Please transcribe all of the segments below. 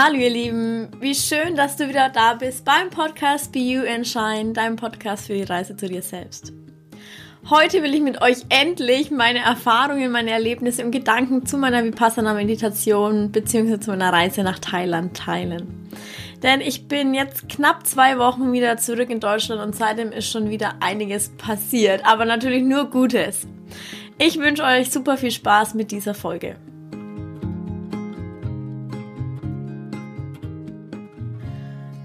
Hallo ihr Lieben, wie schön, dass du wieder da bist beim Podcast Be You and Shine, deinem Podcast für die Reise zu dir selbst. Heute will ich mit euch endlich meine Erfahrungen, meine Erlebnisse und Gedanken zu meiner Vipassana Meditation bzw. zu meiner Reise nach Thailand teilen. Denn ich bin jetzt knapp zwei Wochen wieder zurück in Deutschland und seitdem ist schon wieder einiges passiert, aber natürlich nur Gutes. Ich wünsche euch super viel Spaß mit dieser Folge.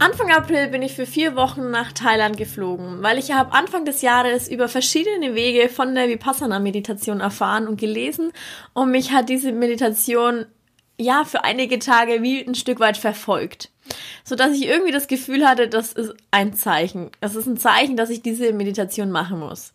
Anfang April bin ich für vier Wochen nach Thailand geflogen, weil ich habe Anfang des Jahres über verschiedene Wege von der Vipassana-Meditation erfahren und gelesen und mich hat diese Meditation ja für einige Tage wie ein Stück weit verfolgt, so dass ich irgendwie das Gefühl hatte, das ist ein Zeichen. Das ist ein Zeichen, dass ich diese Meditation machen muss.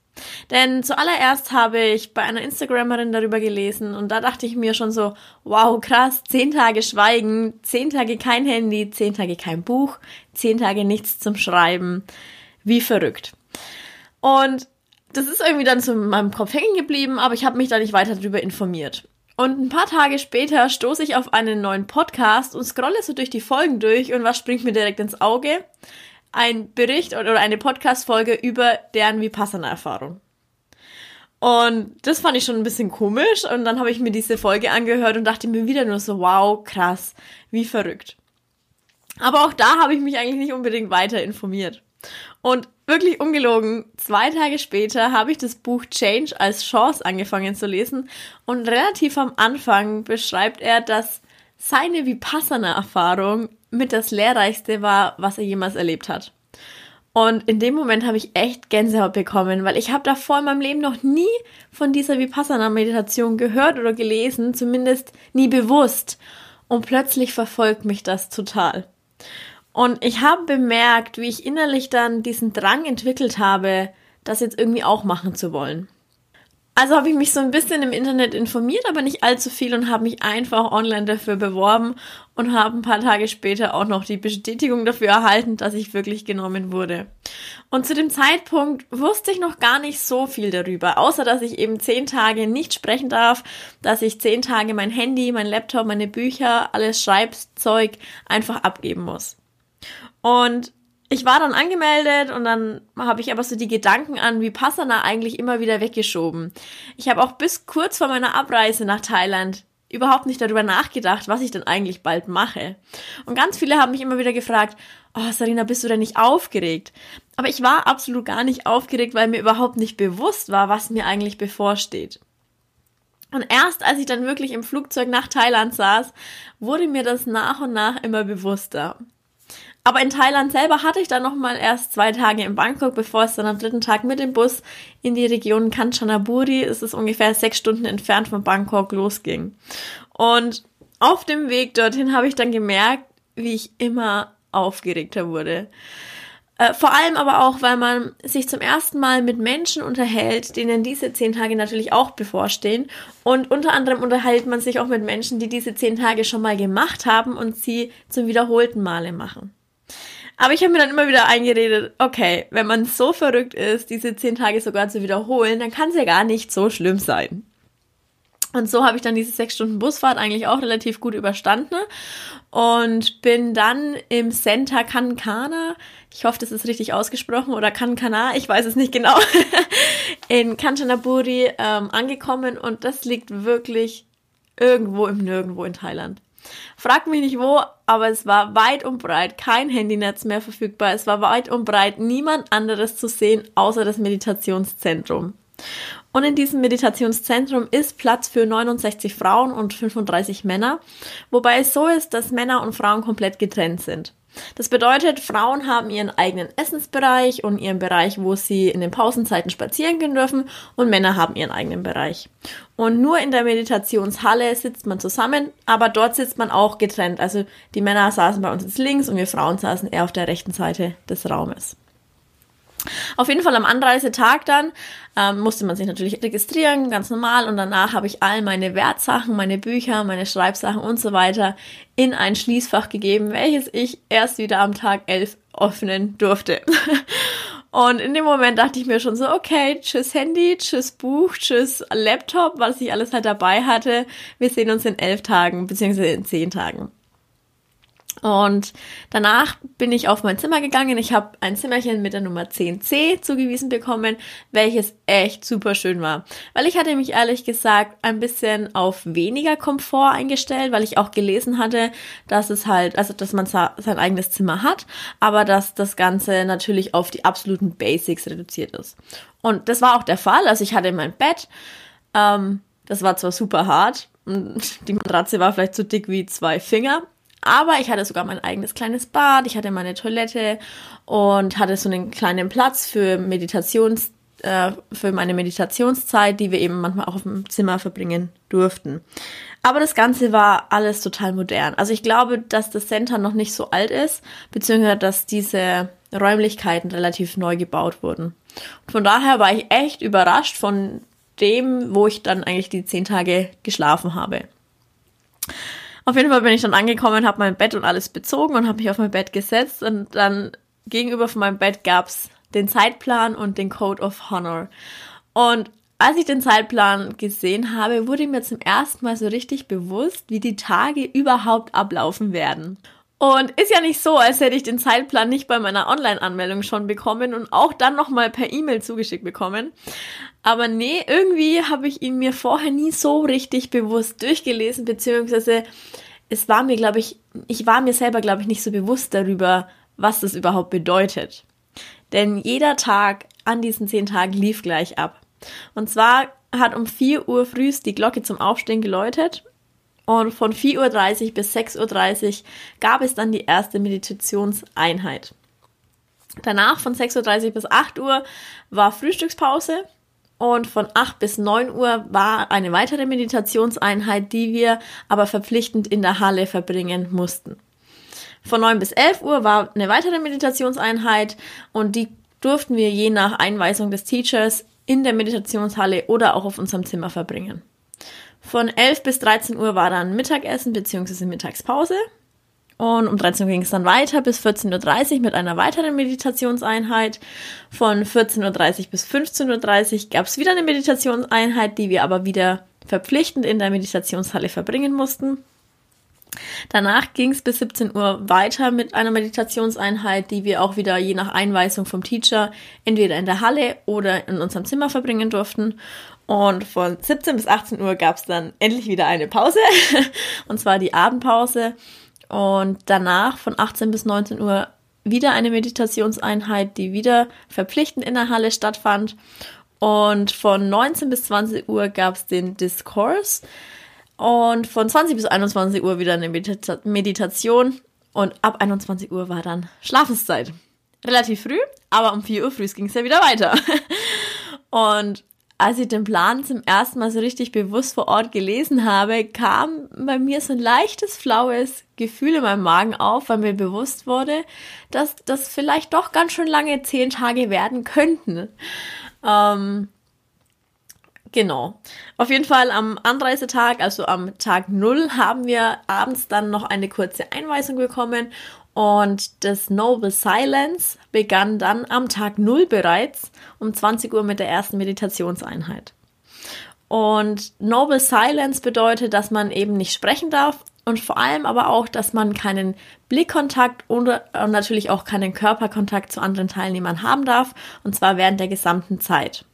Denn zuallererst habe ich bei einer Instagrammerin darüber gelesen und da dachte ich mir schon so, wow, krass, zehn Tage Schweigen, zehn Tage kein Handy, zehn Tage kein Buch, zehn Tage nichts zum Schreiben. Wie verrückt. Und das ist irgendwie dann in meinem Kopf hängen geblieben, aber ich habe mich da nicht weiter darüber informiert. Und ein paar Tage später stoße ich auf einen neuen Podcast und scrolle so durch die Folgen durch und was springt mir direkt ins Auge? Ein Bericht oder eine Podcast-Folge über deren Vipassana-Erfahrung. Und das fand ich schon ein bisschen komisch. Und dann habe ich mir diese Folge angehört und dachte mir wieder nur so, wow, krass, wie verrückt. Aber auch da habe ich mich eigentlich nicht unbedingt weiter informiert. Und wirklich ungelogen, zwei Tage später habe ich das Buch Change als Chance angefangen zu lesen. Und relativ am Anfang beschreibt er, dass seine Vipassana-Erfahrung mit das Lehrreichste war, was er jemals erlebt hat. Und in dem Moment habe ich echt Gänsehaut bekommen, weil ich habe davor in meinem Leben noch nie von dieser Vipassana-Meditation gehört oder gelesen, zumindest nie bewusst. Und plötzlich verfolgt mich das total. Und ich habe bemerkt, wie ich innerlich dann diesen Drang entwickelt habe, das jetzt irgendwie auch machen zu wollen. Also habe ich mich so ein bisschen im Internet informiert, aber nicht allzu viel und habe mich einfach online dafür beworben und habe ein paar Tage später auch noch die Bestätigung dafür erhalten, dass ich wirklich genommen wurde. Und zu dem Zeitpunkt wusste ich noch gar nicht so viel darüber, außer dass ich eben zehn Tage nicht sprechen darf, dass ich zehn Tage mein Handy, mein Laptop, meine Bücher, alles Schreibzeug einfach abgeben muss. Und ich war dann angemeldet und dann habe ich aber so die Gedanken an Vipassana eigentlich immer wieder weggeschoben. Ich habe auch bis kurz vor meiner Abreise nach Thailand überhaupt nicht darüber nachgedacht, was ich denn eigentlich bald mache. Und ganz viele haben mich immer wieder gefragt, oh Sarina, bist du denn nicht aufgeregt? Aber ich war absolut gar nicht aufgeregt, weil mir überhaupt nicht bewusst war, was mir eigentlich bevorsteht. Und erst als ich dann wirklich im Flugzeug nach Thailand saß, wurde mir das nach und nach immer bewusster. Aber in Thailand selber hatte ich dann noch mal erst zwei Tage in Bangkok, bevor es dann am dritten Tag mit dem Bus in die Region Kanchanaburi, es ist ungefähr sechs Stunden entfernt von Bangkok, losging. Und auf dem Weg dorthin habe ich dann gemerkt, wie ich immer aufgeregter wurde. Äh, vor allem aber auch, weil man sich zum ersten Mal mit Menschen unterhält, denen diese zehn Tage natürlich auch bevorstehen. Und unter anderem unterhält man sich auch mit Menschen, die diese zehn Tage schon mal gemacht haben und sie zum wiederholten Male machen. Aber ich habe mir dann immer wieder eingeredet, okay, wenn man so verrückt ist, diese zehn Tage sogar zu wiederholen, dann kann es ja gar nicht so schlimm sein. Und so habe ich dann diese sechs Stunden Busfahrt eigentlich auch relativ gut überstanden und bin dann im Center Kankana, ich hoffe, das ist richtig ausgesprochen, oder Kankana, ich weiß es nicht genau, in Kanchanaburi ähm, angekommen und das liegt wirklich irgendwo im Nirgendwo in Thailand. Frag mich nicht wo, aber es war weit und breit kein Handynetz mehr verfügbar. Es war weit und breit niemand anderes zu sehen, außer das Meditationszentrum. Und in diesem Meditationszentrum ist Platz für 69 Frauen und 35 Männer, wobei es so ist, dass Männer und Frauen komplett getrennt sind. Das bedeutet, Frauen haben ihren eigenen Essensbereich und ihren Bereich, wo sie in den Pausenzeiten spazieren gehen dürfen und Männer haben ihren eigenen Bereich. Und nur in der Meditationshalle sitzt man zusammen, aber dort sitzt man auch getrennt. Also die Männer saßen bei uns jetzt links und wir Frauen saßen eher auf der rechten Seite des Raumes. Auf jeden Fall am Anreisetag dann ähm, musste man sich natürlich registrieren, ganz normal. Und danach habe ich all meine Wertsachen, meine Bücher, meine Schreibsachen und so weiter in ein Schließfach gegeben, welches ich erst wieder am Tag 11 öffnen durfte. Und in dem Moment dachte ich mir schon so, okay, tschüss Handy, tschüss Buch, tschüss Laptop, was ich alles halt dabei hatte. Wir sehen uns in elf Tagen, beziehungsweise in zehn Tagen. Und danach bin ich auf mein Zimmer gegangen. Ich habe ein Zimmerchen mit der Nummer 10c zugewiesen bekommen, welches echt super schön war. Weil ich hatte mich ehrlich gesagt ein bisschen auf weniger Komfort eingestellt, weil ich auch gelesen hatte, dass es halt, also dass man sein eigenes Zimmer hat, aber dass das Ganze natürlich auf die absoluten Basics reduziert ist. Und das war auch der Fall. Also ich hatte mein Bett, ähm, das war zwar super hart, die Matratze war vielleicht so dick wie zwei Finger, aber ich hatte sogar mein eigenes kleines Bad, ich hatte meine Toilette und hatte so einen kleinen Platz für Meditations, äh, für meine Meditationszeit, die wir eben manchmal auch dem Zimmer verbringen durften. Aber das Ganze war alles total modern. Also ich glaube, dass das Center noch nicht so alt ist, beziehungsweise dass diese Räumlichkeiten relativ neu gebaut wurden. Und von daher war ich echt überrascht von dem, wo ich dann eigentlich die zehn Tage geschlafen habe. Auf jeden Fall bin ich dann angekommen, habe mein Bett und alles bezogen und habe mich auf mein Bett gesetzt und dann gegenüber von meinem Bett gab's den Zeitplan und den Code of Honor. Und als ich den Zeitplan gesehen habe, wurde mir zum ersten Mal so richtig bewusst, wie die Tage überhaupt ablaufen werden. Und ist ja nicht so, als hätte ich den Zeitplan nicht bei meiner Online-Anmeldung schon bekommen und auch dann nochmal per E-Mail zugeschickt bekommen. Aber nee, irgendwie habe ich ihn mir vorher nie so richtig bewusst durchgelesen, beziehungsweise es war mir, glaube ich, ich war mir selber, glaube ich, nicht so bewusst darüber, was das überhaupt bedeutet. Denn jeder Tag an diesen zehn Tagen lief gleich ab. Und zwar hat um 4 Uhr frühst die Glocke zum Aufstehen geläutet und von 4.30 Uhr bis 6.30 Uhr gab es dann die erste Meditationseinheit. Danach von 6.30 Uhr bis 8 Uhr war Frühstückspause und von 8 bis 9 Uhr war eine weitere Meditationseinheit, die wir aber verpflichtend in der Halle verbringen mussten. Von 9 bis 11 Uhr war eine weitere Meditationseinheit und die durften wir je nach Einweisung des Teachers in der Meditationshalle oder auch auf unserem Zimmer verbringen. Von 11 bis 13 Uhr war dann Mittagessen bzw. Mittagspause. Und um 13 Uhr ging es dann weiter bis 14.30 Uhr mit einer weiteren Meditationseinheit. Von 14.30 Uhr bis 15.30 Uhr gab es wieder eine Meditationseinheit, die wir aber wieder verpflichtend in der Meditationshalle verbringen mussten. Danach ging es bis 17 Uhr weiter mit einer Meditationseinheit, die wir auch wieder je nach Einweisung vom Teacher entweder in der Halle oder in unserem Zimmer verbringen durften. Und von 17 bis 18 Uhr gab es dann endlich wieder eine Pause, und zwar die Abendpause. Und danach von 18 bis 19 Uhr wieder eine Meditationseinheit, die wieder verpflichtend in der Halle stattfand. Und von 19 bis 20 Uhr gab es den Diskurs. Und von 20 bis 21 Uhr wieder eine Medita Meditation. Und ab 21 Uhr war dann Schlafenszeit. Relativ früh, aber um 4 Uhr früh ging es ja wieder weiter. Und als ich den Plan zum ersten Mal so richtig bewusst vor Ort gelesen habe, kam bei mir so ein leichtes, flaues Gefühl in meinem Magen auf, weil mir bewusst wurde, dass das vielleicht doch ganz schön lange zehn Tage werden könnten. Ähm, genau. Auf jeden Fall am Anreisetag, also am Tag null, haben wir abends dann noch eine kurze Einweisung bekommen und das Noble Silence begann dann am Tag null bereits um 20 Uhr mit der ersten Meditationseinheit. Und Noble Silence bedeutet, dass man eben nicht sprechen darf und vor allem aber auch, dass man keinen Blickkontakt und natürlich auch keinen Körperkontakt zu anderen Teilnehmern haben darf, und zwar während der gesamten Zeit.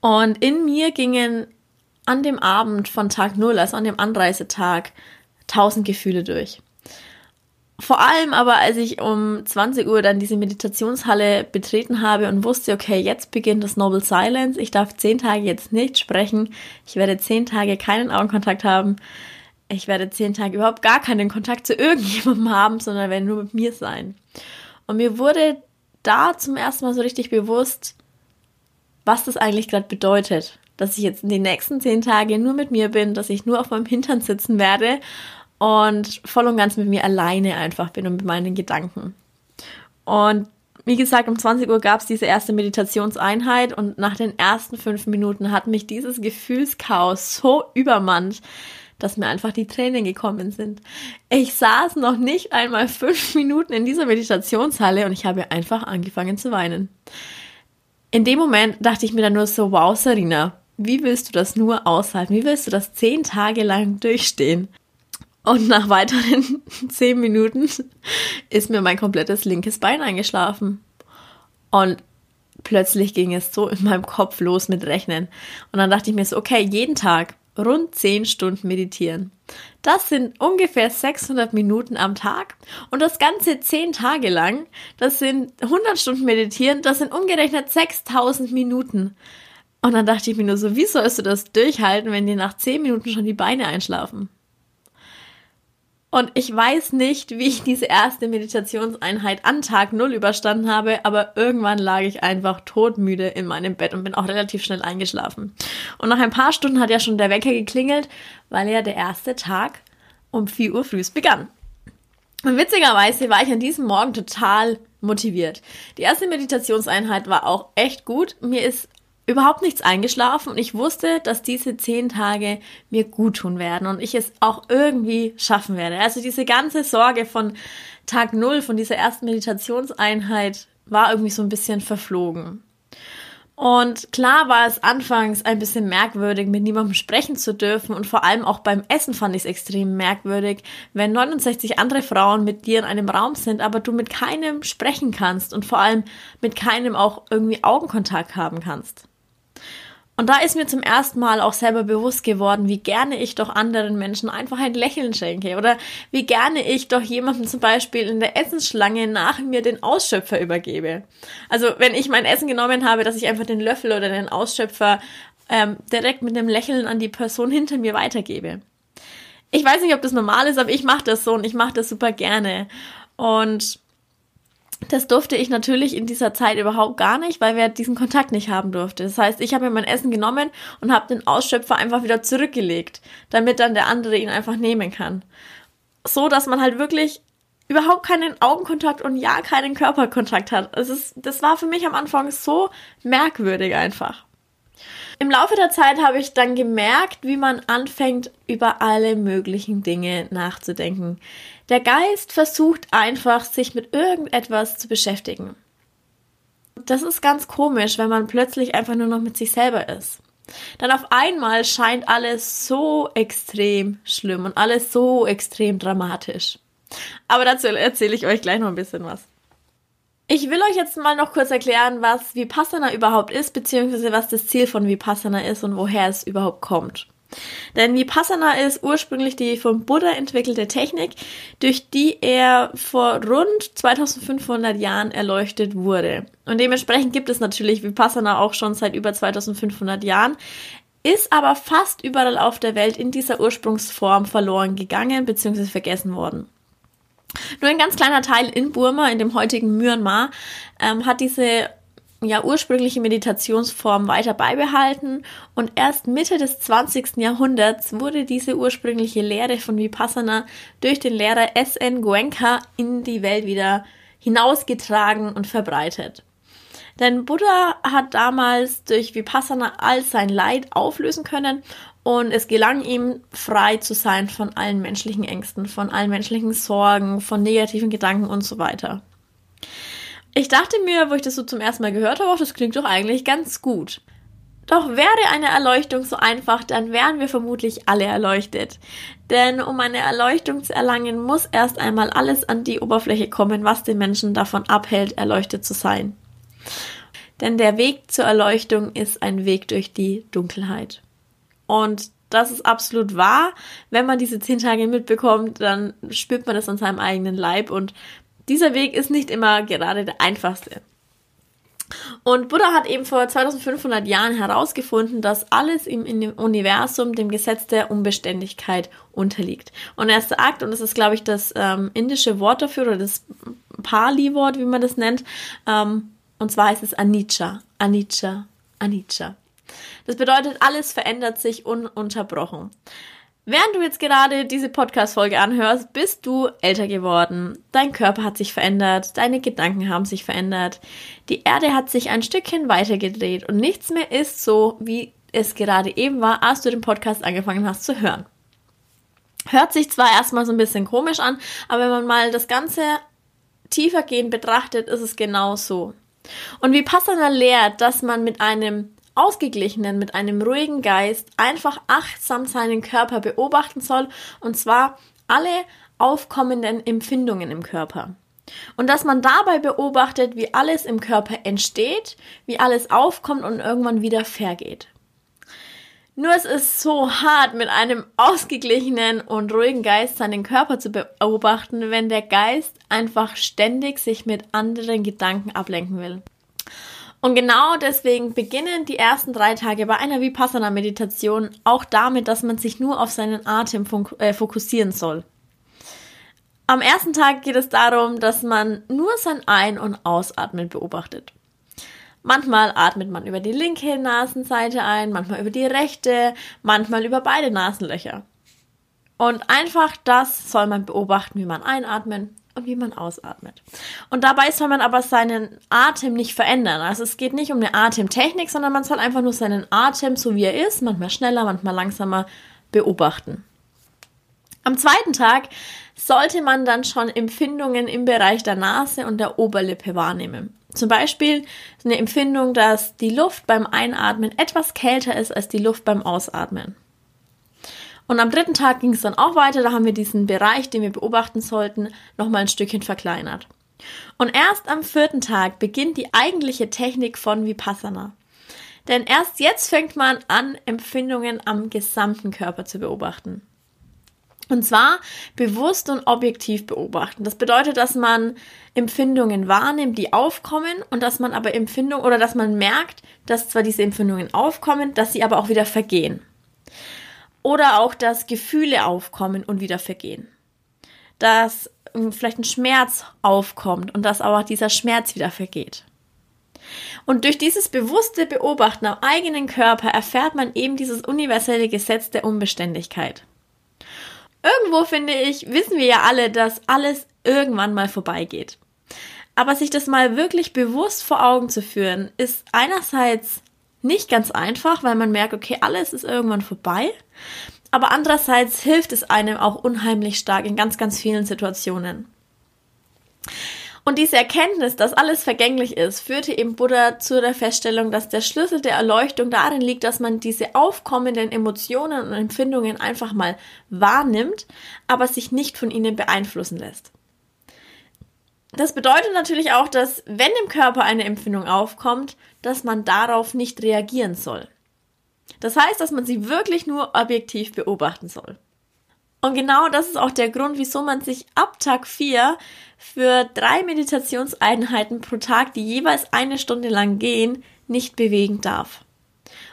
Und in mir gingen an dem Abend von Tag Null, also an dem Anreisetag, tausend Gefühle durch. Vor allem aber, als ich um 20 Uhr dann diese Meditationshalle betreten habe und wusste, okay, jetzt beginnt das Noble Silence. Ich darf zehn Tage jetzt nicht sprechen. Ich werde zehn Tage keinen Augenkontakt haben. Ich werde zehn Tage überhaupt gar keinen Kontakt zu irgendjemandem haben, sondern werde nur mit mir sein. Und mir wurde da zum ersten Mal so richtig bewusst, was das eigentlich gerade bedeutet. Dass ich jetzt in den nächsten zehn Tagen nur mit mir bin, dass ich nur auf meinem Hintern sitzen werde und voll und ganz mit mir alleine einfach bin und mit meinen Gedanken. Und wie gesagt, um 20 Uhr gab es diese erste Meditationseinheit und nach den ersten fünf Minuten hat mich dieses Gefühlschaos so übermannt, dass mir einfach die Tränen gekommen sind. Ich saß noch nicht einmal fünf Minuten in dieser Meditationshalle und ich habe einfach angefangen zu weinen. In dem Moment dachte ich mir dann nur so, wow, Sarina, wie willst du das nur aushalten? Wie willst du das zehn Tage lang durchstehen? Und nach weiteren zehn Minuten ist mir mein komplettes linkes Bein eingeschlafen. Und plötzlich ging es so in meinem Kopf los mit Rechnen. Und dann dachte ich mir so, okay, jeden Tag rund zehn Stunden meditieren. Das sind ungefähr 600 Minuten am Tag und das Ganze zehn Tage lang. Das sind 100 Stunden meditieren, das sind umgerechnet 6000 Minuten. Und dann dachte ich mir nur so, wie sollst du das durchhalten, wenn dir nach zehn Minuten schon die Beine einschlafen? Und ich weiß nicht, wie ich diese erste Meditationseinheit an Tag Null überstanden habe, aber irgendwann lag ich einfach todmüde in meinem Bett und bin auch relativ schnell eingeschlafen. Und nach ein paar Stunden hat ja schon der Wecker geklingelt, weil ja der erste Tag um 4 Uhr früh begann. Und witzigerweise war ich an diesem Morgen total motiviert. Die erste Meditationseinheit war auch echt gut. Mir ist überhaupt nichts eingeschlafen und ich wusste, dass diese zehn Tage mir gut tun werden und ich es auch irgendwie schaffen werde. Also diese ganze Sorge von Tag Null, von dieser ersten Meditationseinheit, war irgendwie so ein bisschen verflogen. Und klar war es anfangs ein bisschen merkwürdig, mit niemandem sprechen zu dürfen und vor allem auch beim Essen fand ich es extrem merkwürdig, wenn 69 andere Frauen mit dir in einem Raum sind, aber du mit keinem sprechen kannst und vor allem mit keinem auch irgendwie Augenkontakt haben kannst. Und da ist mir zum ersten Mal auch selber bewusst geworden, wie gerne ich doch anderen Menschen einfach ein Lächeln schenke oder wie gerne ich doch jemandem zum Beispiel in der Essensschlange nach mir den Ausschöpfer übergebe. Also wenn ich mein Essen genommen habe, dass ich einfach den Löffel oder den Ausschöpfer ähm, direkt mit einem Lächeln an die Person hinter mir weitergebe. Ich weiß nicht, ob das normal ist, aber ich mache das so und ich mache das super gerne. Und das durfte ich natürlich in dieser Zeit überhaupt gar nicht, weil wir diesen Kontakt nicht haben durfte. Das heißt, ich habe mir mein Essen genommen und habe den Ausschöpfer einfach wieder zurückgelegt, damit dann der andere ihn einfach nehmen kann. So, dass man halt wirklich überhaupt keinen Augenkontakt und ja keinen Körperkontakt hat. Es ist, das war für mich am Anfang so merkwürdig einfach. Im Laufe der Zeit habe ich dann gemerkt, wie man anfängt, über alle möglichen Dinge nachzudenken. Der Geist versucht einfach, sich mit irgendetwas zu beschäftigen. Das ist ganz komisch, wenn man plötzlich einfach nur noch mit sich selber ist. Dann auf einmal scheint alles so extrem schlimm und alles so extrem dramatisch. Aber dazu erzähle ich euch gleich noch ein bisschen was. Ich will euch jetzt mal noch kurz erklären, was Vipassana überhaupt ist, beziehungsweise was das Ziel von Vipassana ist und woher es überhaupt kommt. Denn Vipassana ist ursprünglich die vom Buddha entwickelte Technik, durch die er vor rund 2500 Jahren erleuchtet wurde. Und dementsprechend gibt es natürlich Vipassana auch schon seit über 2500 Jahren, ist aber fast überall auf der Welt in dieser Ursprungsform verloren gegangen bzw. vergessen worden. Nur ein ganz kleiner Teil in Burma, in dem heutigen Myanmar, ähm, hat diese ja, ursprüngliche Meditationsform weiter beibehalten und erst Mitte des 20. Jahrhunderts wurde diese ursprüngliche Lehre von Vipassana durch den Lehrer S.N. Goenka in die Welt wieder hinausgetragen und verbreitet. Denn Buddha hat damals durch Vipassana all sein Leid auflösen können und es gelang ihm, frei zu sein von allen menschlichen Ängsten, von allen menschlichen Sorgen, von negativen Gedanken und so weiter. Ich dachte mir, wo ich das so zum ersten Mal gehört habe, das klingt doch eigentlich ganz gut. Doch wäre eine Erleuchtung so einfach, dann wären wir vermutlich alle erleuchtet. Denn um eine Erleuchtung zu erlangen, muss erst einmal alles an die Oberfläche kommen, was den Menschen davon abhält, erleuchtet zu sein. Denn der Weg zur Erleuchtung ist ein Weg durch die Dunkelheit. Und das ist absolut wahr. Wenn man diese zehn Tage mitbekommt, dann spürt man das an seinem eigenen Leib. Und dieser Weg ist nicht immer gerade der einfachste. Und Buddha hat eben vor 2500 Jahren herausgefunden, dass alles im, Universum dem Gesetz der Unbeständigkeit unterliegt. Und er sagt, und das ist, glaube ich, das ähm, indische Wort dafür oder das Pali-Wort, wie man das nennt, ähm, und zwar heißt es Anicca, Anicca, Anicca. Das bedeutet, alles verändert sich ununterbrochen. Während du jetzt gerade diese Podcast-Folge anhörst, bist du älter geworden. Dein Körper hat sich verändert, deine Gedanken haben sich verändert. Die Erde hat sich ein Stückchen weitergedreht und nichts mehr ist so, wie es gerade eben war, als du den Podcast angefangen hast zu hören. Hört sich zwar erstmal so ein bisschen komisch an, aber wenn man mal das Ganze tiefergehend betrachtet, ist es genau so. Und wie Passana lehrt, dass man mit einem ausgeglichenen, mit einem ruhigen Geist einfach achtsam seinen Körper beobachten soll und zwar alle aufkommenden Empfindungen im Körper. Und dass man dabei beobachtet, wie alles im Körper entsteht, wie alles aufkommt und irgendwann wieder vergeht. Nur es ist so hart, mit einem ausgeglichenen und ruhigen Geist seinen Körper zu beobachten, wenn der Geist einfach ständig sich mit anderen Gedanken ablenken will. Und genau deswegen beginnen die ersten drei Tage bei einer Vipassana-Meditation auch damit, dass man sich nur auf seinen Atem äh, fokussieren soll. Am ersten Tag geht es darum, dass man nur sein Ein- und Ausatmen beobachtet. Manchmal atmet man über die linke Nasenseite ein, manchmal über die rechte, manchmal über beide Nasenlöcher. Und einfach das soll man beobachten, wie man einatmen und wie man ausatmet. Und dabei soll man aber seinen Atem nicht verändern. Also es geht nicht um eine Atemtechnik, sondern man soll einfach nur seinen Atem, so wie er ist, manchmal schneller, manchmal langsamer, beobachten. Am zweiten Tag sollte man dann schon Empfindungen im Bereich der Nase und der Oberlippe wahrnehmen. Zum Beispiel eine Empfindung, dass die Luft beim Einatmen etwas kälter ist als die Luft beim Ausatmen. Und am dritten Tag ging es dann auch weiter, da haben wir diesen Bereich, den wir beobachten sollten, nochmal ein Stückchen verkleinert. Und erst am vierten Tag beginnt die eigentliche Technik von Vipassana. Denn erst jetzt fängt man an, Empfindungen am gesamten Körper zu beobachten. Und zwar bewusst und objektiv beobachten. Das bedeutet, dass man Empfindungen wahrnimmt, die aufkommen und dass man aber Empfindungen oder dass man merkt, dass zwar diese Empfindungen aufkommen, dass sie aber auch wieder vergehen. Oder auch, dass Gefühle aufkommen und wieder vergehen. Dass vielleicht ein Schmerz aufkommt und dass auch dieser Schmerz wieder vergeht. Und durch dieses bewusste Beobachten am eigenen Körper erfährt man eben dieses universelle Gesetz der Unbeständigkeit. Irgendwo finde ich, wissen wir ja alle, dass alles irgendwann mal vorbeigeht. Aber sich das mal wirklich bewusst vor Augen zu führen, ist einerseits nicht ganz einfach, weil man merkt, okay, alles ist irgendwann vorbei. Aber andererseits hilft es einem auch unheimlich stark in ganz, ganz vielen Situationen. Und diese Erkenntnis, dass alles vergänglich ist, führte eben Buddha zu der Feststellung, dass der Schlüssel der Erleuchtung darin liegt, dass man diese aufkommenden Emotionen und Empfindungen einfach mal wahrnimmt, aber sich nicht von ihnen beeinflussen lässt. Das bedeutet natürlich auch, dass wenn im Körper eine Empfindung aufkommt, dass man darauf nicht reagieren soll. Das heißt, dass man sie wirklich nur objektiv beobachten soll. Und genau das ist auch der Grund, wieso man sich ab Tag 4 für drei Meditationseinheiten pro Tag, die jeweils eine Stunde lang gehen, nicht bewegen darf.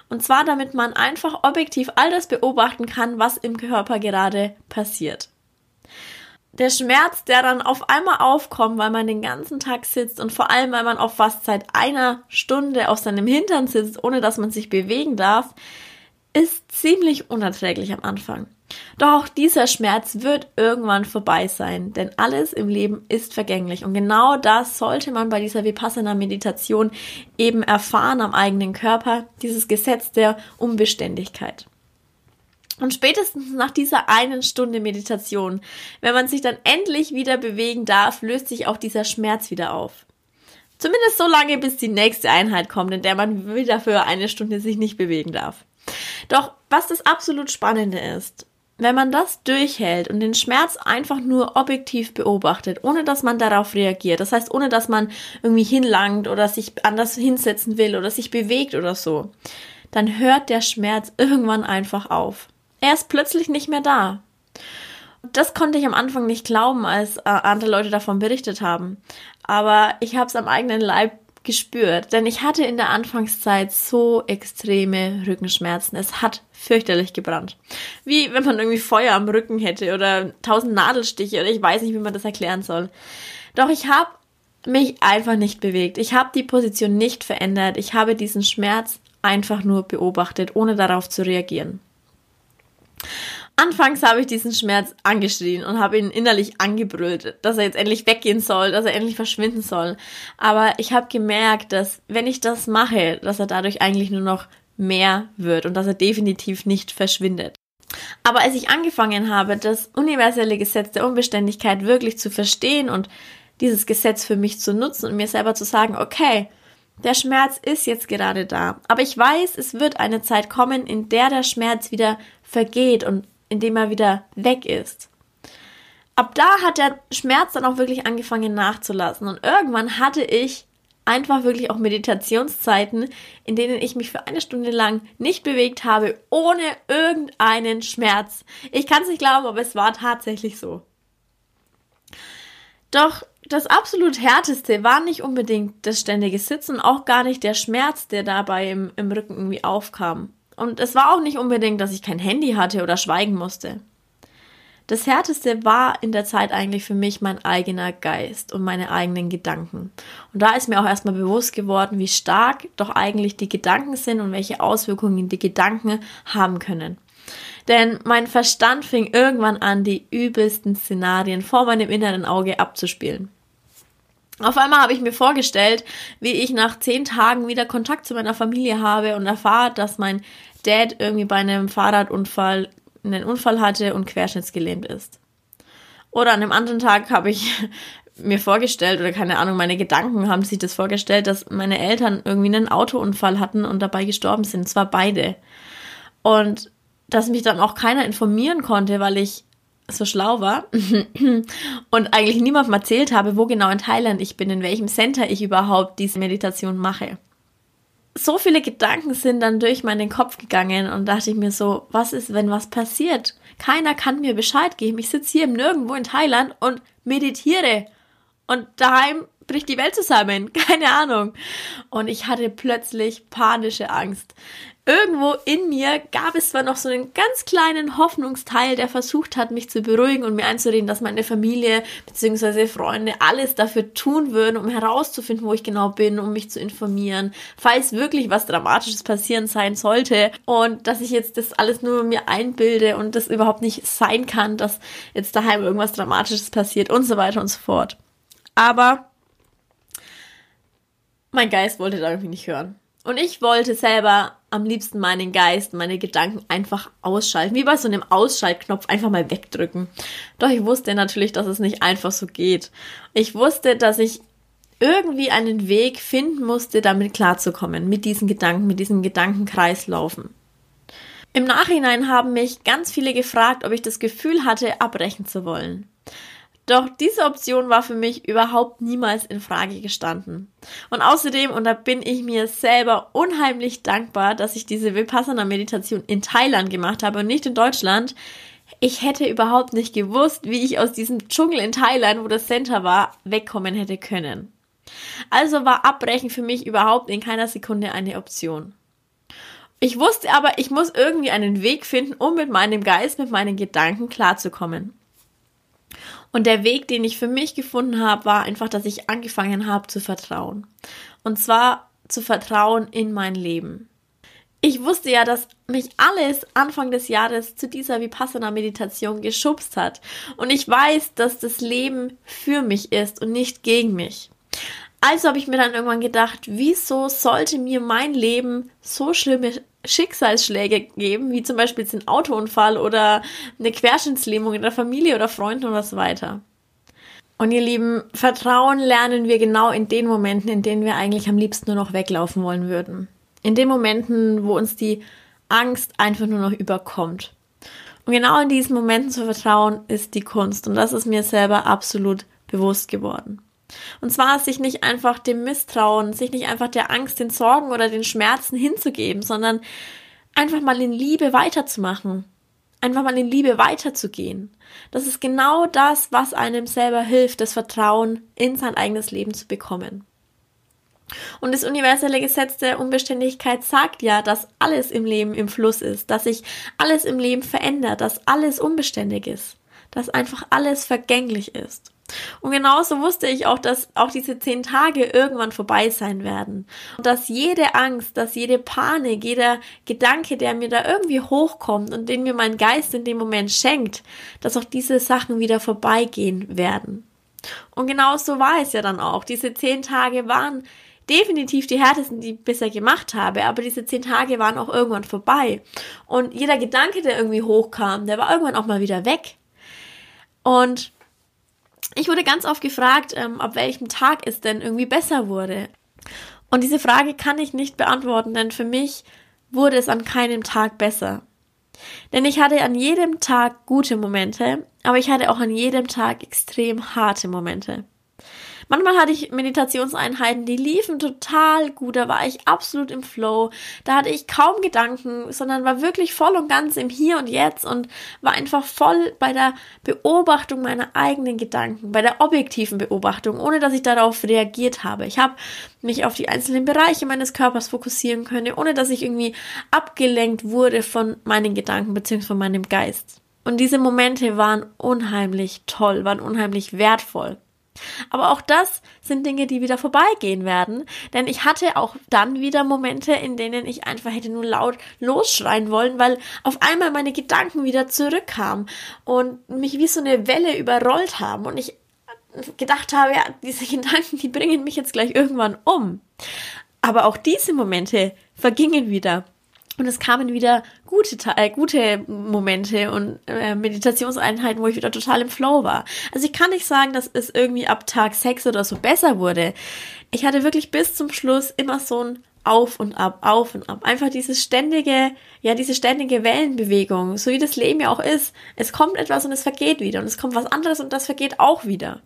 Und zwar damit man einfach objektiv all das beobachten kann, was im Körper gerade passiert. Der Schmerz, der dann auf einmal aufkommt, weil man den ganzen Tag sitzt und vor allem, weil man auch fast seit einer Stunde auf seinem Hintern sitzt, ohne dass man sich bewegen darf, ist ziemlich unerträglich am Anfang. Doch auch dieser Schmerz wird irgendwann vorbei sein, denn alles im Leben ist vergänglich und genau das sollte man bei dieser Vipassana-Meditation eben erfahren am eigenen Körper, dieses Gesetz der Unbeständigkeit. Und spätestens nach dieser einen Stunde Meditation, wenn man sich dann endlich wieder bewegen darf, löst sich auch dieser Schmerz wieder auf. Zumindest so lange, bis die nächste Einheit kommt, in der man wieder für eine Stunde sich nicht bewegen darf. Doch was das absolut Spannende ist, wenn man das durchhält und den Schmerz einfach nur objektiv beobachtet, ohne dass man darauf reagiert, das heißt, ohne dass man irgendwie hinlangt oder sich anders hinsetzen will oder sich bewegt oder so, dann hört der Schmerz irgendwann einfach auf. Er ist plötzlich nicht mehr da. Das konnte ich am Anfang nicht glauben, als äh, andere Leute davon berichtet haben. Aber ich habe es am eigenen Leib gespürt, denn ich hatte in der Anfangszeit so extreme Rückenschmerzen. Es hat fürchterlich gebrannt. Wie wenn man irgendwie Feuer am Rücken hätte oder tausend Nadelstiche oder ich weiß nicht, wie man das erklären soll. Doch ich habe mich einfach nicht bewegt. Ich habe die Position nicht verändert. Ich habe diesen Schmerz einfach nur beobachtet, ohne darauf zu reagieren. Anfangs habe ich diesen Schmerz angeschrien und habe ihn innerlich angebrüllt, dass er jetzt endlich weggehen soll, dass er endlich verschwinden soll. Aber ich habe gemerkt, dass wenn ich das mache, dass er dadurch eigentlich nur noch mehr wird und dass er definitiv nicht verschwindet. Aber als ich angefangen habe, das universelle Gesetz der Unbeständigkeit wirklich zu verstehen und dieses Gesetz für mich zu nutzen und mir selber zu sagen, okay, der Schmerz ist jetzt gerade da, aber ich weiß, es wird eine Zeit kommen, in der der Schmerz wieder vergeht und indem er wieder weg ist. ab da hat der Schmerz dann auch wirklich angefangen nachzulassen. Und irgendwann hatte ich einfach wirklich auch Meditationszeiten, in denen ich mich für eine Stunde lang nicht bewegt habe, ohne irgendeinen Schmerz. Ich kann es nicht glauben, aber es war tatsächlich so. Doch das absolut härteste war nicht unbedingt das ständige Sitzen, auch gar nicht der Schmerz, der dabei im, im Rücken irgendwie aufkam. Und es war auch nicht unbedingt, dass ich kein Handy hatte oder schweigen musste. Das Härteste war in der Zeit eigentlich für mich mein eigener Geist und meine eigenen Gedanken. Und da ist mir auch erstmal bewusst geworden, wie stark doch eigentlich die Gedanken sind und welche Auswirkungen die Gedanken haben können. Denn mein Verstand fing irgendwann an, die übelsten Szenarien vor meinem inneren Auge abzuspielen. Auf einmal habe ich mir vorgestellt, wie ich nach zehn Tagen wieder Kontakt zu meiner Familie habe und erfahre, dass mein Dad irgendwie bei einem Fahrradunfall einen Unfall hatte und querschnittsgelähmt ist. Oder an einem anderen Tag habe ich mir vorgestellt, oder keine Ahnung, meine Gedanken haben sich das vorgestellt, dass meine Eltern irgendwie einen Autounfall hatten und dabei gestorben sind. Zwar beide. Und dass mich dann auch keiner informieren konnte, weil ich so schlau war und eigentlich niemandem erzählt habe, wo genau in Thailand ich bin, in welchem Center ich überhaupt diese Meditation mache. So viele Gedanken sind dann durch meinen Kopf gegangen und dachte ich mir so, was ist, wenn was passiert? Keiner kann mir Bescheid geben. Ich sitze hier im Nirgendwo in Thailand und meditiere. Und daheim bricht die Welt zusammen. Keine Ahnung. Und ich hatte plötzlich panische Angst irgendwo in mir gab es zwar noch so einen ganz kleinen Hoffnungsteil, der versucht hat, mich zu beruhigen und mir einzureden, dass meine Familie bzw. Freunde alles dafür tun würden, um herauszufinden, wo ich genau bin, um mich zu informieren, falls wirklich was Dramatisches passieren sein sollte und dass ich jetzt das alles nur mir einbilde und das überhaupt nicht sein kann, dass jetzt daheim irgendwas Dramatisches passiert und so weiter und so fort. Aber mein Geist wollte da irgendwie nicht hören. Und ich wollte selber am liebsten meinen Geist, meine Gedanken einfach ausschalten. Wie bei so einem Ausschaltknopf einfach mal wegdrücken. Doch ich wusste natürlich, dass es nicht einfach so geht. Ich wusste, dass ich irgendwie einen Weg finden musste, damit klarzukommen, mit diesen Gedanken, mit diesen Gedankenkreislaufen. Im Nachhinein haben mich ganz viele gefragt, ob ich das Gefühl hatte, abbrechen zu wollen. Doch diese Option war für mich überhaupt niemals in Frage gestanden. Und außerdem, und da bin ich mir selber unheimlich dankbar, dass ich diese Vipassana-Meditation in Thailand gemacht habe und nicht in Deutschland. Ich hätte überhaupt nicht gewusst, wie ich aus diesem Dschungel in Thailand, wo das Center war, wegkommen hätte können. Also war Abbrechen für mich überhaupt in keiner Sekunde eine Option. Ich wusste aber, ich muss irgendwie einen Weg finden, um mit meinem Geist, mit meinen Gedanken klarzukommen. Und der Weg, den ich für mich gefunden habe, war einfach, dass ich angefangen habe zu vertrauen. Und zwar zu vertrauen in mein Leben. Ich wusste ja, dass mich alles Anfang des Jahres zu dieser Vipassana-Meditation geschubst hat. Und ich weiß, dass das Leben für mich ist und nicht gegen mich. Also habe ich mir dann irgendwann gedacht, wieso sollte mir mein Leben so schlimme Schicksalsschläge geben, wie zum Beispiel ein Autounfall oder eine Querschnittslähmung in der Familie oder Freunden oder so weiter. Und ihr Lieben, Vertrauen lernen wir genau in den Momenten, in denen wir eigentlich am liebsten nur noch weglaufen wollen würden. In den Momenten, wo uns die Angst einfach nur noch überkommt. Und genau in diesen Momenten zu vertrauen, ist die Kunst. Und das ist mir selber absolut bewusst geworden. Und zwar sich nicht einfach dem Misstrauen, sich nicht einfach der Angst, den Sorgen oder den Schmerzen hinzugeben, sondern einfach mal in Liebe weiterzumachen. Einfach mal in Liebe weiterzugehen. Das ist genau das, was einem selber hilft, das Vertrauen in sein eigenes Leben zu bekommen. Und das universelle Gesetz der Unbeständigkeit sagt ja, dass alles im Leben im Fluss ist, dass sich alles im Leben verändert, dass alles unbeständig ist, dass einfach alles vergänglich ist. Und genauso wusste ich auch, dass auch diese zehn Tage irgendwann vorbei sein werden. Und dass jede Angst, dass jede Panik, jeder Gedanke, der mir da irgendwie hochkommt und den mir mein Geist in dem Moment schenkt, dass auch diese Sachen wieder vorbeigehen werden. Und genauso war es ja dann auch. Diese zehn Tage waren definitiv die härtesten, die ich bisher gemacht habe, aber diese zehn Tage waren auch irgendwann vorbei. Und jeder Gedanke, der irgendwie hochkam, der war irgendwann auch mal wieder weg. Und ich wurde ganz oft gefragt, ähm, ab welchem Tag es denn irgendwie besser wurde. Und diese Frage kann ich nicht beantworten, denn für mich wurde es an keinem Tag besser. Denn ich hatte an jedem Tag gute Momente, aber ich hatte auch an jedem Tag extrem harte Momente. Manchmal hatte ich Meditationseinheiten, die liefen total gut, da war ich absolut im Flow, da hatte ich kaum Gedanken, sondern war wirklich voll und ganz im Hier und Jetzt und war einfach voll bei der Beobachtung meiner eigenen Gedanken, bei der objektiven Beobachtung, ohne dass ich darauf reagiert habe. Ich habe mich auf die einzelnen Bereiche meines Körpers fokussieren können, ohne dass ich irgendwie abgelenkt wurde von meinen Gedanken bzw. von meinem Geist. Und diese Momente waren unheimlich toll, waren unheimlich wertvoll. Aber auch das sind Dinge, die wieder vorbeigehen werden, denn ich hatte auch dann wieder Momente, in denen ich einfach hätte nur laut losschreien wollen, weil auf einmal meine Gedanken wieder zurückkamen und mich wie so eine Welle überrollt haben und ich gedacht habe, ja, diese Gedanken, die bringen mich jetzt gleich irgendwann um. Aber auch diese Momente vergingen wieder. Und es kamen wieder gute, äh, gute Momente und äh, Meditationseinheiten, wo ich wieder total im Flow war. Also ich kann nicht sagen, dass es irgendwie ab Tag sechs oder so besser wurde. Ich hatte wirklich bis zum Schluss immer so ein Auf und Ab, Auf und Ab. Einfach dieses ständige, ja, diese ständige Wellenbewegung, so wie das Leben ja auch ist. Es kommt etwas und es vergeht wieder und es kommt was anderes und das vergeht auch wieder.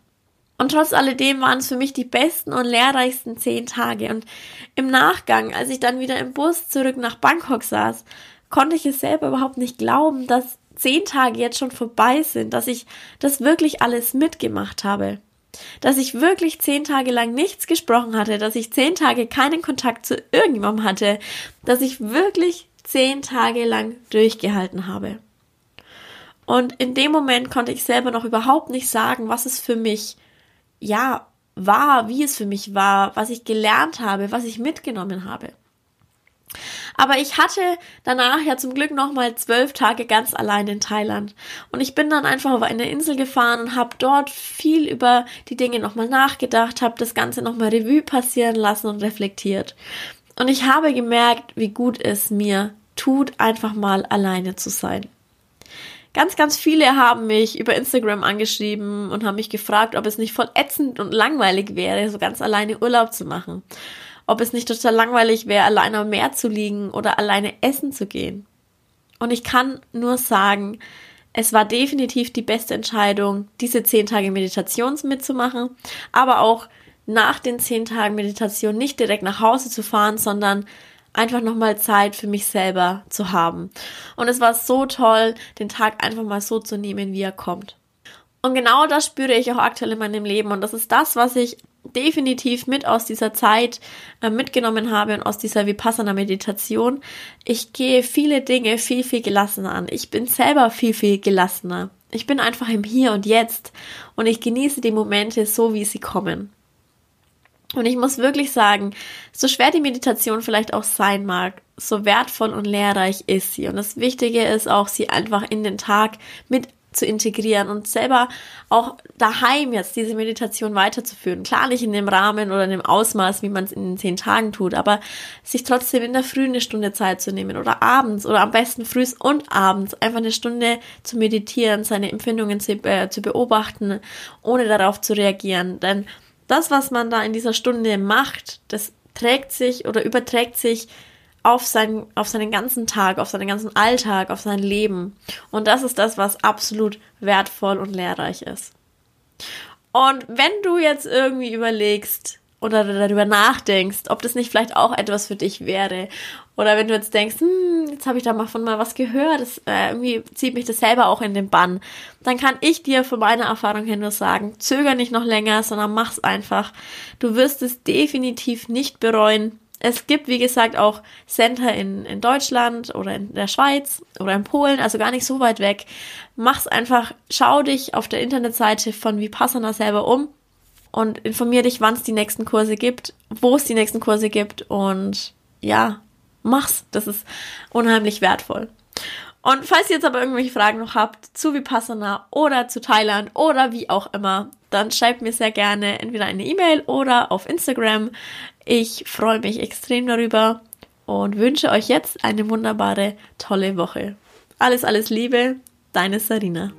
Und trotz alledem waren es für mich die besten und lehrreichsten zehn Tage. Und im Nachgang, als ich dann wieder im Bus zurück nach Bangkok saß, konnte ich es selber überhaupt nicht glauben, dass zehn Tage jetzt schon vorbei sind, dass ich das wirklich alles mitgemacht habe. Dass ich wirklich zehn Tage lang nichts gesprochen hatte, dass ich zehn Tage keinen Kontakt zu irgendjemandem hatte, dass ich wirklich zehn Tage lang durchgehalten habe. Und in dem Moment konnte ich selber noch überhaupt nicht sagen, was es für mich ja, war, wie es für mich war, was ich gelernt habe, was ich mitgenommen habe. Aber ich hatte danach ja zum Glück noch mal zwölf Tage ganz allein in Thailand. Und ich bin dann einfach auf eine Insel gefahren und habe dort viel über die Dinge nochmal nachgedacht, habe das Ganze nochmal Revue passieren lassen und reflektiert. Und ich habe gemerkt, wie gut es mir tut, einfach mal alleine zu sein. Ganz, ganz viele haben mich über Instagram angeschrieben und haben mich gefragt, ob es nicht voll ätzend und langweilig wäre, so ganz alleine Urlaub zu machen. Ob es nicht total langweilig wäre, alleine am Meer zu liegen oder alleine essen zu gehen. Und ich kann nur sagen, es war definitiv die beste Entscheidung, diese zehn Tage Meditation mitzumachen, aber auch nach den zehn Tagen Meditation nicht direkt nach Hause zu fahren, sondern einfach nochmal Zeit für mich selber zu haben. Und es war so toll, den Tag einfach mal so zu nehmen, wie er kommt. Und genau das spüre ich auch aktuell in meinem Leben. Und das ist das, was ich definitiv mit aus dieser Zeit äh, mitgenommen habe und aus dieser Vipassana-Meditation. Ich gehe viele Dinge viel, viel gelassener an. Ich bin selber viel, viel gelassener. Ich bin einfach im Hier und Jetzt und ich genieße die Momente so, wie sie kommen. Und ich muss wirklich sagen, so schwer die Meditation vielleicht auch sein mag, so wertvoll und lehrreich ist sie. Und das Wichtige ist auch, sie einfach in den Tag mit zu integrieren und selber auch daheim jetzt diese Meditation weiterzuführen. Klar nicht in dem Rahmen oder in dem Ausmaß, wie man es in den zehn Tagen tut, aber sich trotzdem in der Früh eine Stunde Zeit zu nehmen oder abends oder am besten früh und abends einfach eine Stunde zu meditieren, seine Empfindungen zu, äh, zu beobachten, ohne darauf zu reagieren. Denn das, was man da in dieser Stunde macht, das trägt sich oder überträgt sich auf, sein, auf seinen ganzen Tag, auf seinen ganzen Alltag, auf sein Leben. Und das ist das, was absolut wertvoll und lehrreich ist. Und wenn du jetzt irgendwie überlegst, oder darüber nachdenkst, ob das nicht vielleicht auch etwas für dich wäre. Oder wenn du jetzt denkst, hm, jetzt habe ich da mal von mal was gehört, das, äh, irgendwie zieht mich das selber auch in den Bann, dann kann ich dir von meiner Erfahrung her nur sagen, zöger nicht noch länger, sondern mach's einfach. Du wirst es definitiv nicht bereuen. Es gibt, wie gesagt, auch Center in, in Deutschland oder in der Schweiz oder in Polen, also gar nicht so weit weg. Mach's einfach, schau dich auf der Internetseite von Vipassana selber um und informier dich, wann es die nächsten Kurse gibt, wo es die nächsten Kurse gibt und ja, mach's. Das ist unheimlich wertvoll. Und falls ihr jetzt aber irgendwelche Fragen noch habt zu Vipassana oder zu Thailand oder wie auch immer, dann schreibt mir sehr gerne entweder eine E-Mail oder auf Instagram. Ich freue mich extrem darüber und wünsche euch jetzt eine wunderbare, tolle Woche. Alles, alles Liebe, deine Sarina.